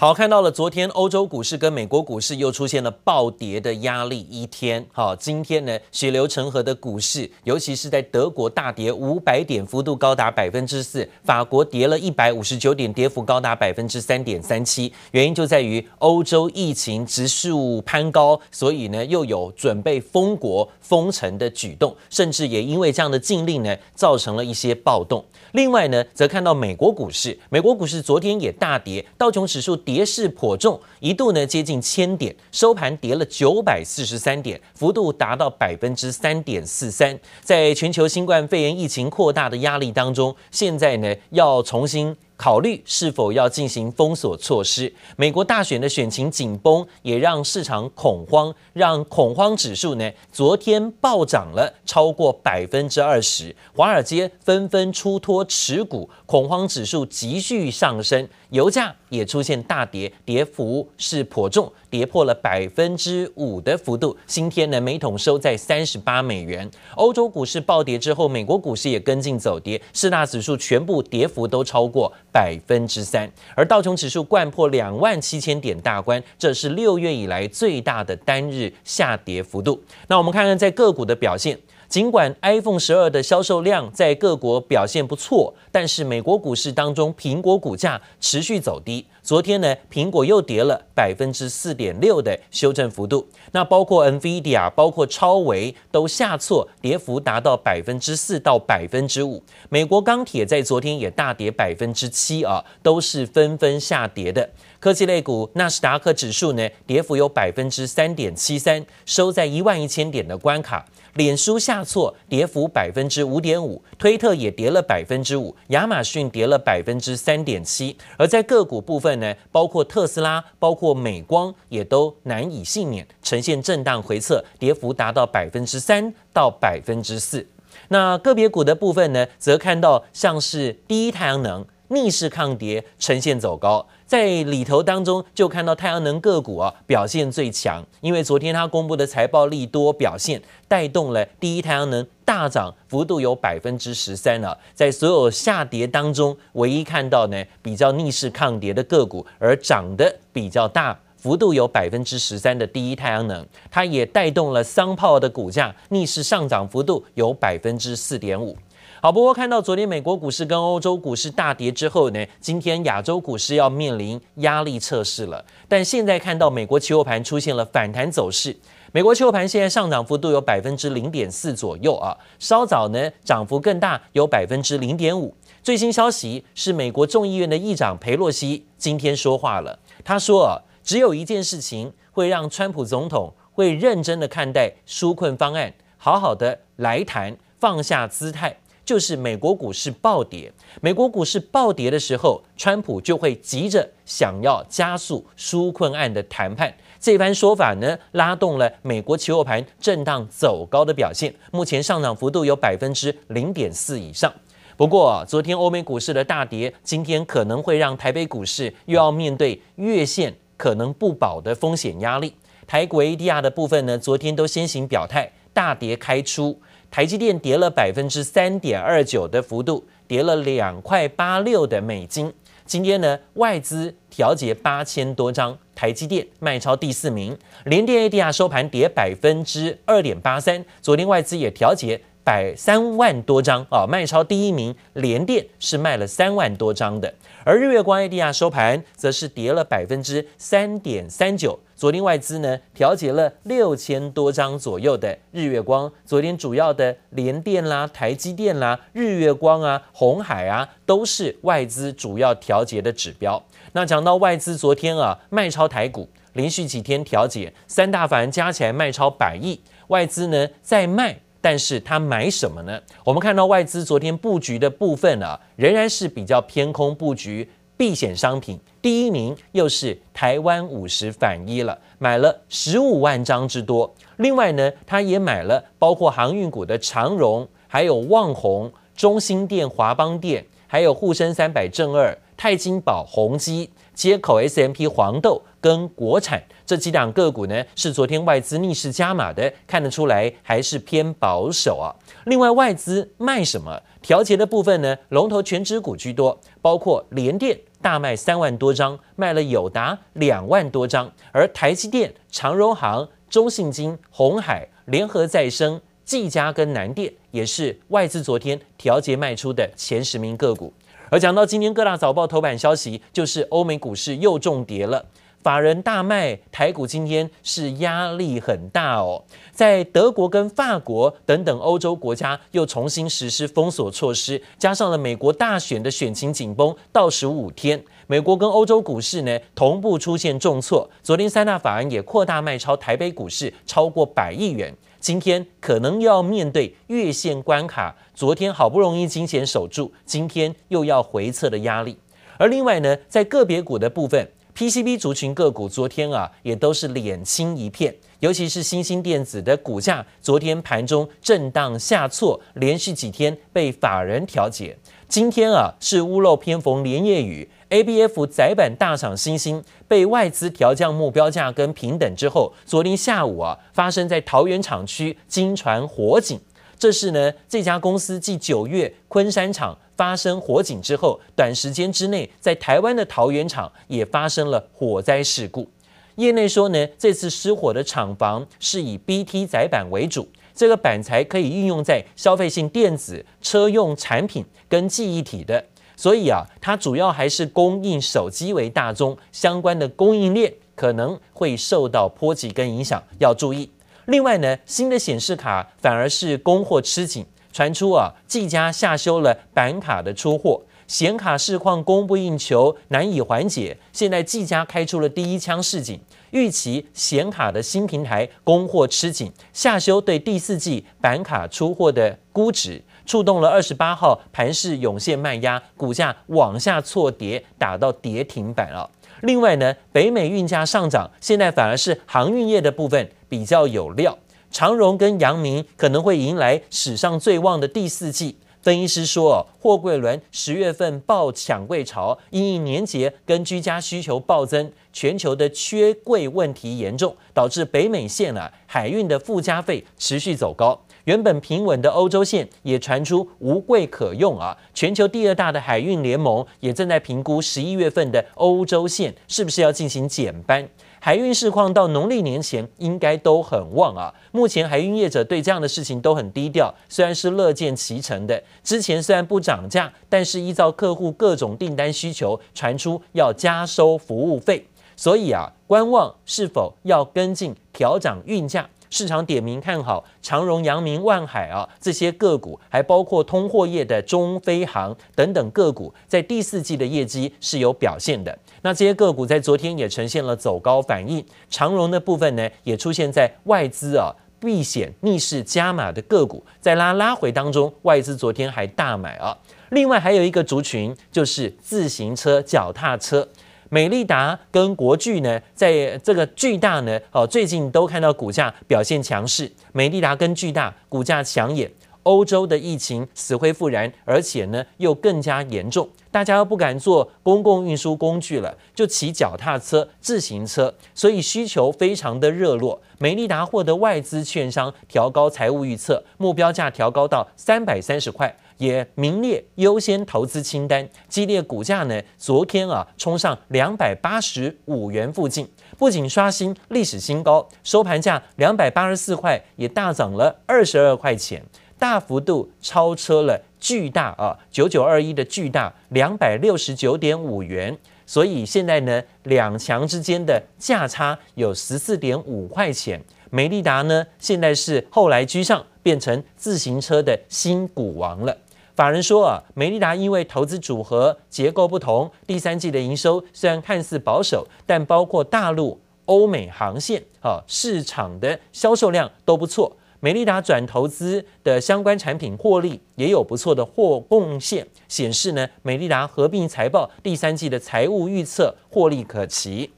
好，看到了昨天欧洲股市跟美国股市又出现了暴跌的压力一天。好，今天呢血流成河的股市，尤其是在德国大跌五百点，幅度高达百分之四；法国跌了一百五十九点，跌幅高达百分之三点三七。原因就在于欧洲疫情指数攀高，所以呢又有准备封国封城的举动，甚至也因为这样的禁令呢，造成了一些暴动。另外呢，则看到美国股市，美国股市昨天也大跌，道琼指数跌势颇重，一度呢接近千点，收盘跌了九百四十三点，幅度达到百分之三点四三。在全球新冠肺炎疫情扩大的压力当中，现在呢要重新。考虑是否要进行封锁措施。美国大选的选情紧绷，也让市场恐慌，让恐慌指数呢昨天暴涨了超过百分之二十。华尔街纷纷出脱持股，恐慌指数急剧上升。油价也出现大跌，跌幅是颇重，跌破了百分之五的幅度。今天呢，每桶收在三十八美元。欧洲股市暴跌之后，美国股市也跟进走跌，四大指数全部跌幅都超过百分之三，而道琼指数贯破两万七千点大关，这是六月以来最大的单日下跌幅度。那我们看看在个股的表现。尽管 iPhone 十二的销售量在各国表现不错，但是美国股市当中，苹果股价持续走低。昨天呢，苹果又跌了百分之四点六的修正幅度。那包括 NVIDIA、包括超微都下挫，跌幅达到百分之四到百分之五。美国钢铁在昨天也大跌百分之七啊，都是纷纷下跌的。科技类股纳斯达克指数呢，跌幅有百分之三点七三，收在一万一千点的关卡。脸书下挫，跌幅百分之五点五，推特也跌了百分之五，亚马逊跌了百分之三点七。而在个股部分呢，包括特斯拉、包括美光，也都难以幸免，呈现震荡回测，跌幅达到百分之三到百分之四。那个别股的部分呢，则看到像是第一太阳能逆势抗跌，呈现走高。在里头当中，就看到太阳能个股啊表现最强，因为昨天它公布的财报利多表现，带动了第一太阳能大涨，幅度有百分之十三了。在所有下跌当中，唯一看到呢比较逆势抗跌的个股，而涨得比较大，幅度有百分之十三的第一太阳能，它也带动了桑炮的股价逆势上涨，幅度有百分之四点五。好，不过看到昨天美国股市跟欧洲股市大跌之后呢，今天亚洲股市要面临压力测试了。但现在看到美国期货盘出现了反弹走势，美国期货盘现在上涨幅度有百分之零点四左右啊，稍早呢涨幅更大，有百分之零点五。最新消息是美国众议院的议长佩洛西今天说话了，他说啊，只有一件事情会让川普总统会认真的看待纾困方案，好好的来谈，放下姿态。就是美国股市暴跌，美国股市暴跌的时候，川普就会急着想要加速纾困案的谈判。这番说法呢，拉动了美国期货盘震荡走高的表现，目前上涨幅度有百分之零点四以上。不过，昨天欧美股市的大跌，今天可能会让台北股市又要面对月线可能不保的风险压力。台股 ADR 的部分呢，昨天都先行表态，大跌开出。台积电跌了百分之三点二九的幅度，跌了两块八六的美金。今天呢，外资调节八千多张，台积电卖超第四名。联电 ADR 收盘跌百分之二点八三，昨天外资也调节百三万多张啊，卖超第一名，联电是卖了三万多张的。而日月光 ADR 收盘则是跌了百分之三点三九。昨天外资呢调节了六千多张左右的日月光。昨天主要的联电啦、台积电啦、日月光啊、红海啊，都是外资主要调节的指标。那讲到外资昨天啊卖超台股，连续几天调节，三大法人加起来卖超百亿，外资呢在卖。但是他买什么呢？我们看到外资昨天布局的部分啊，仍然是比较偏空布局避险商品。第一名又是台湾五十反一了，买了十五万张之多。另外呢，他也买了包括航运股的长荣，还有旺宏、中兴电、华邦电，还有沪深三百正二、泰金宝、宏基。街口 SMP 黄豆跟国产这几档个股呢，是昨天外资逆势加码的，看得出来还是偏保守啊。另外，外资卖什么？调节的部分呢，龙头全指股居多，包括联电大卖三万多张，卖了友达两万多张，而台积电、长荣航、中信金、鸿海、联合再生、技嘉跟南电也是外资昨天调节卖出的前十名个股。而讲到今天各大早报头版消息，就是欧美股市又重跌了。法人大卖台股，今天是压力很大哦。在德国跟法国等等欧洲国家又重新实施封锁措施，加上了美国大选的选情紧绷，倒数五天，美国跟欧洲股市呢同步出现重挫。昨天三大法人也扩大卖超台北股市超过百亿元，今天可能又要面对月线关卡。昨天好不容易惊险守住，今天又要回撤的压力。而另外呢，在个别股的部分。PCB 族群个股昨天啊也都是脸青一片，尤其是新兴电子的股价，昨天盘中震荡下挫，连续几天被法人调节。今天啊是屋漏偏逢连夜雨，ABF 载板大厂新兴被外资调降目标价跟平等之后，昨天下午啊发生在桃园厂区金传火警。这是呢，这家公司继九月昆山厂发生火警之后，短时间之内在台湾的桃园厂也发生了火灾事故。业内说呢，这次失火的厂房是以 BT 载板为主，这个板材可以运用在消费性电子、车用产品跟记忆体的，所以啊，它主要还是供应手机为大宗，相关的供应链可能会受到波及跟影响，要注意。另外呢，新的显示卡反而是供货吃紧，传出啊，技嘉下修了板卡的出货，显卡市况供不应求，难以缓解。现在技嘉开出了第一枪示警，预期显卡的新平台供货吃紧，下修对第四季板卡出货的估值，触动了二十八号盘势涌现卖压，股价往下挫跌，打到跌停板了。另外呢，北美运价上涨，现在反而是航运业的部分比较有料，长荣跟阳明可能会迎来史上最旺的第四季。分析师说，货柜轮十月份爆抢柜潮，因应年节跟居家需求暴增，全球的缺柜问题严重，导致北美线啊海运的附加费持续走高。原本平稳的欧洲线也传出无柜可用啊！全球第二大的海运联盟也正在评估十一月份的欧洲线是不是要进行减班。海运市况到农历年前应该都很旺啊！目前海运业者对这样的事情都很低调，虽然是乐见其成的。之前虽然不涨价，但是依照客户各种订单需求，传出要加收服务费，所以啊，观望是否要跟进调涨运价。市场点名看好长荣、阳明、万海啊这些个股，还包括通货业的中菲航等等个股，在第四季的业绩是有表现的。那这些个股在昨天也呈现了走高反应。长荣的部分呢，也出现在外资啊避险逆势加码的个股，在拉拉回当中，外资昨天还大买啊。另外还有一个族群就是自行车、脚踏车。美利达跟国巨呢，在这个巨大呢，哦，最近都看到股价表现强势。美利达跟巨大股价抢眼，欧洲的疫情死灰复燃，而且呢又更加严重，大家又不敢坐公共运输工具了，就骑脚踏车、自行车，所以需求非常的热络。美利达获得外资券商调高财务预测，目标价调高到三百三十块。也名列优先投资清单，激烈股价呢，昨天啊冲上两百八十五元附近，不仅刷新历史新高，收盘价两百八十四块，也大涨了二十二块钱，大幅度超车了巨大啊九九二一的巨大两百六十九点五元，所以现在呢两强之间的价差有十四点五块钱。美利达呢现在是后来居上，变成自行车的新股王了。法人说啊，美利达因为投资组合结构不同，第三季的营收虽然看似保守，但包括大陆、欧美航线啊市场的销售量都不错。美利达转投资的相关产品获利也有不错的获贡献，显示呢，美利达合并财报第三季的财务预测获利可期。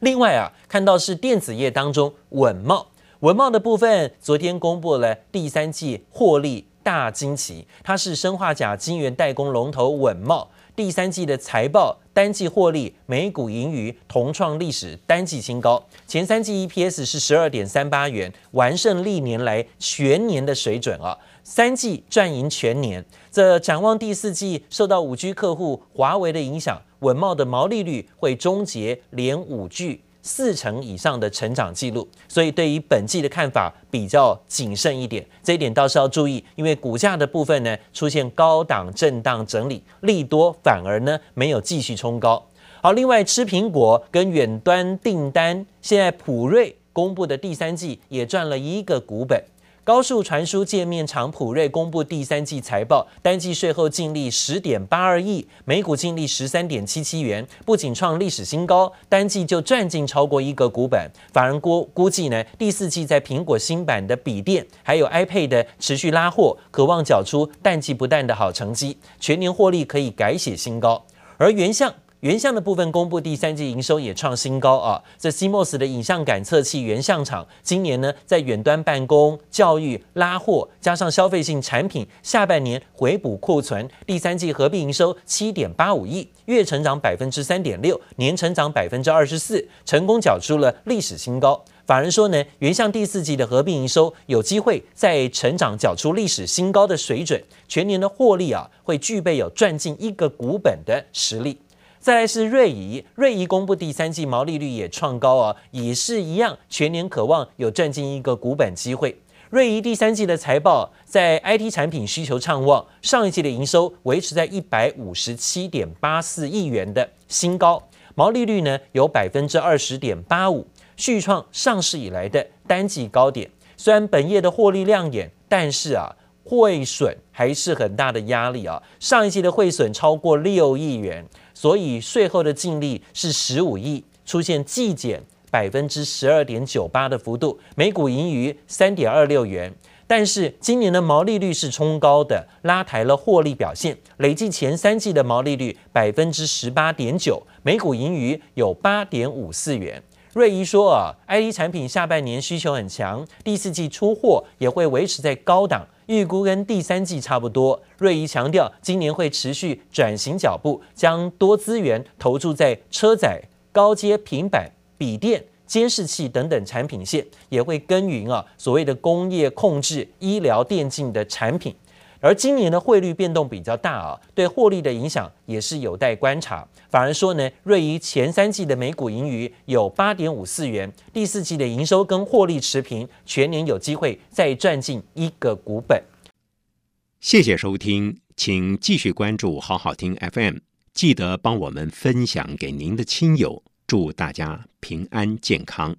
另外啊，看到是电子业当中稳懋，稳懋的部分，昨天公布了第三季获利。大惊奇，它是生化甲晶圆代工龙头稳懋，第三季的财报、单季获利、每股盈余同创历史单季新高，前三季 EPS 是十二点三八元，完胜历年来全年的水准啊！三季赚赢全年。这展望第四季，受到五 G 客户华为的影响，稳懋的毛利率会终结连五 G。四成以上的成长记录，所以对于本季的看法比较谨慎一点，这一点倒是要注意，因为股价的部分呢出现高档震荡整理，利多反而呢没有继续冲高。好，另外吃苹果跟远端订单，现在普瑞公布的第三季也赚了一个股本。高速传输界面厂普瑞公布第三季财报，单季税后净利十点八二亿，每股净利十三点七七元，不仅创历史新高，单季就赚进超过一个股本。法人估估计呢，第四季在苹果新版的笔电还有 iPad 持续拉货，可望缴出淡季不淡的好成绩，全年获利可以改写新高。而原相。原相的部分公布第三季营收也创新高啊！这 CMOS 的影像感测器原相厂今年呢，在远端办公、教育拉货，加上消费性产品，下半年回补库存，第三季合并营收七点八五亿，月成长百分之三点六，年成长百分之二十四，成功缴出了历史新高。法人说呢，原相第四季的合并营收有机会再成长，缴出历史新高的水准，全年的获利啊，会具备有赚进一个股本的实力。再来是瑞仪，瑞仪公布第三季毛利率也创高啊，也是一样，全年可望有赚进一个股本机会。瑞仪第三季的财报在 IT 产品需求畅旺，上一季的营收维持在一百五十七点八四亿元的新高，毛利率呢有百分之二十点八五，续创上市以来的单季高点。虽然本业的获利亮眼，但是啊，汇损还是很大的压力啊，上一季的汇损超过六亿元。所以税后的净利是十五亿，出现季减百分之十二点九八的幅度，每股盈余三点二六元。但是今年的毛利率是冲高的，拉抬了获利表现，累计前三季的毛利率百分之十八点九，每股盈余有八点五四元。瑞仪说啊，IT 产品下半年需求很强，第四季出货也会维持在高档。预估跟第三季差不多。瑞仪强调，今年会持续转型脚步，将多资源投注在车载、高阶平板、笔电、监视器等等产品线，也会耕耘啊所谓的工业控制、医疗电竞的产品。而今年的汇率变动比较大啊，对获利的影响也是有待观察。反而说呢，瑞仪前三季的每股盈余有八点五四元，第四季的营收跟获利持平，全年有机会再赚进一个股本。谢谢收听，请继续关注好好听 FM，记得帮我们分享给您的亲友，祝大家平安健康。